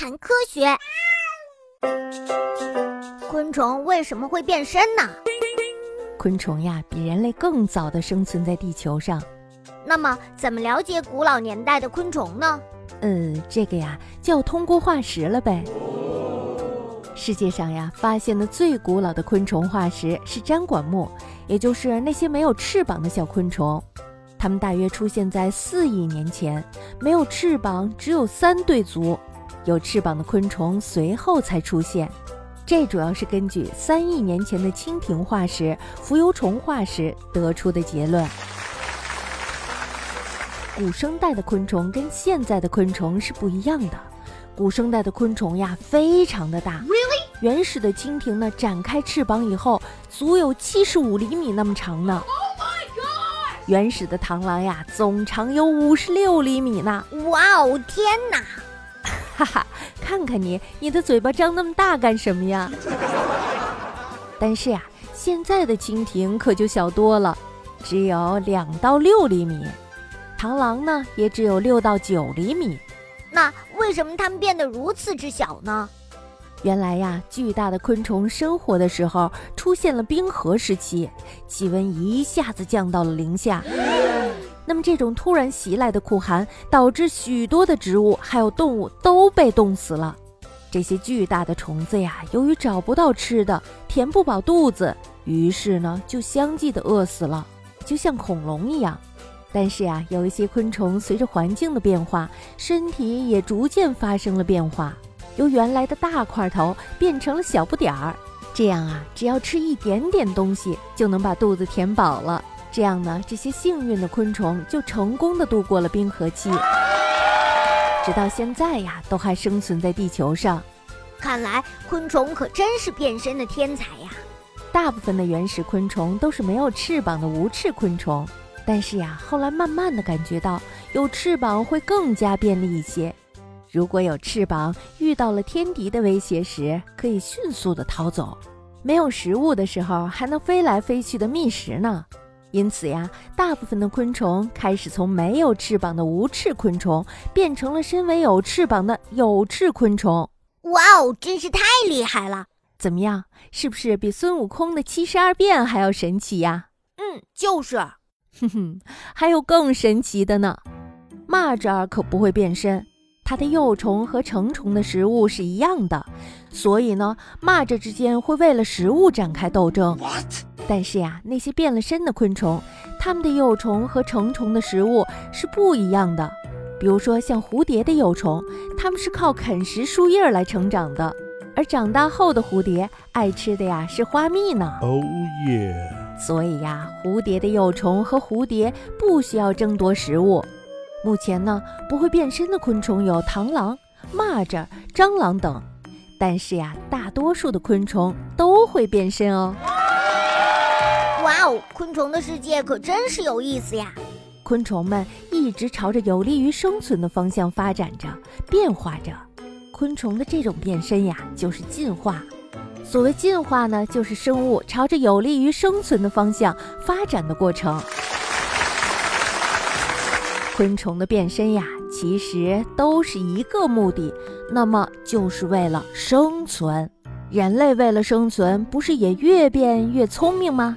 谈科学。昆虫为什么会变身呢？昆虫呀，比人类更早的生存在地球上。那么，怎么了解古老年代的昆虫呢？呃，这个呀，就要通过化石了呗。世界上呀，发现的最古老的昆虫化石是粘管目，也就是那些没有翅膀的小昆虫。它们大约出现在四亿年前，没有翅膀，只有三对足。有翅膀的昆虫随后才出现。这主要是根据三亿年前的蜻蜓化石、浮游虫化石得出的结论。古生代的昆虫跟现在的昆虫是不一样的。古生代的昆虫呀，非常的大。原始的蜻蜓呢，展开翅膀以后，足有七十五厘米那么长呢。Oh 原始的螳螂呀，总长有五十六厘米呢！哇哦，天哪！哈哈，看看你，你的嘴巴张那么大干什么呀？但是呀，现在的蜻蜓可就小多了，只有两到六厘米，螳螂呢也只有六到九厘米。那为什么它们变得如此之小呢？原来呀，巨大的昆虫生活的时候出现了冰河时期，气温一下子降到了零下。那么这种突然袭来的酷寒，导致许多的植物还有动物都被冻死了。这些巨大的虫子呀，由于找不到吃的，填不饱肚子，于是呢就相继的饿死了，就像恐龙一样。但是呀，有一些昆虫随着环境的变化，身体也逐渐发生了变化。由原来的大块头变成了小不点儿，这样啊，只要吃一点点东西就能把肚子填饱了。这样呢，这些幸运的昆虫就成功的度过了冰河期，直到现在呀，都还生存在地球上。看来昆虫可真是变身的天才呀！大部分的原始昆虫都是没有翅膀的无翅昆虫，但是呀，后来慢慢的感觉到有翅膀会更加便利一些。如果有翅膀，遇到了天敌的威胁时，可以迅速的逃走；没有食物的时候，还能飞来飞去的觅食呢。因此呀，大部分的昆虫开始从没有翅膀的无翅昆虫，变成了身为有翅膀的有翅昆虫。哇哦，真是太厉害了！怎么样，是不是比孙悟空的七十二变还要神奇呀？嗯，就是。哼哼，还有更神奇的呢，蚂蚱可不会变身。它的幼虫和成虫的食物是一样的，所以呢，蚂蚱之间会为了食物展开斗争。但是呀，那些变了身的昆虫，它们的幼虫和成虫的食物是不一样的。比如说，像蝴蝶的幼虫，它们是靠啃食树叶来成长的，而长大后的蝴蝶爱吃的呀是花蜜呢。哦耶！所以呀，蝴蝶的幼虫和蝴蝶不需要争夺食物。目前呢，不会变身的昆虫有螳螂、蚂蚱、蟑螂等，但是呀，大多数的昆虫都会变身哦。哇哦，昆虫的世界可真是有意思呀！昆虫们一直朝着有利于生存的方向发展着、变化着。昆虫的这种变身呀，就是进化。所谓进化呢，就是生物朝着有利于生存的方向发展的过程。昆虫的变身呀，其实都是一个目的，那么就是为了生存。人类为了生存，不是也越变越聪明吗？